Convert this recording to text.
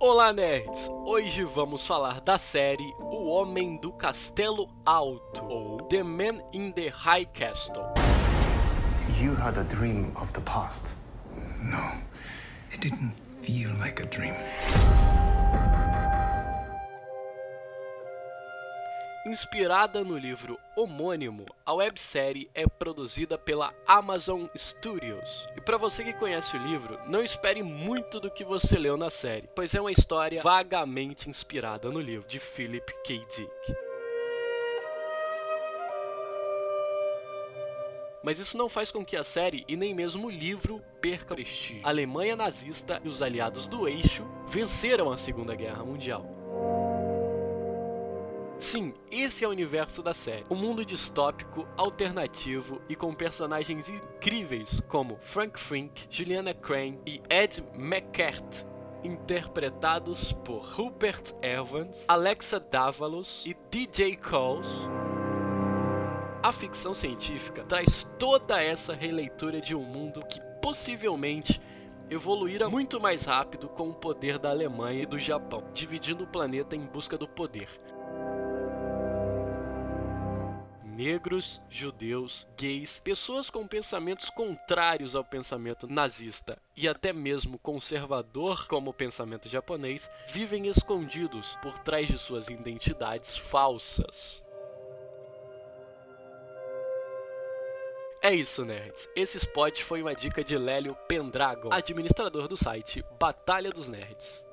Olá, nerds! Hoje vamos falar da série O Homem do Castelo Alto, ou The Man in the High Castle. You had a dream of the past. No, it didn't feel like a dream. Inspirada no livro homônimo, a websérie é produzida pela Amazon Studios. E para você que conhece o livro, não espere muito do que você leu na série, pois é uma história vagamente inspirada no livro de Philip K. Dick. Mas isso não faz com que a série e nem mesmo o livro perca prestígio. A Alemanha nazista e os aliados do eixo venceram a Segunda Guerra Mundial. Sim, esse é o universo da série. Um mundo distópico, alternativo e com personagens incríveis como Frank Frink, Juliana Crane e Ed McCart, interpretados por Rupert Evans, Alexa Davalos e DJ Coles. A ficção científica traz toda essa releitura de um mundo que possivelmente evoluíra muito mais rápido com o poder da Alemanha e do Japão, dividindo o planeta em busca do poder negros, judeus, gays, pessoas com pensamentos contrários ao pensamento nazista e até mesmo conservador como o pensamento japonês, vivem escondidos por trás de suas identidades falsas. É isso, nerds. Esse spot foi uma dica de Lélio Pendragon, administrador do site Batalha dos Nerds.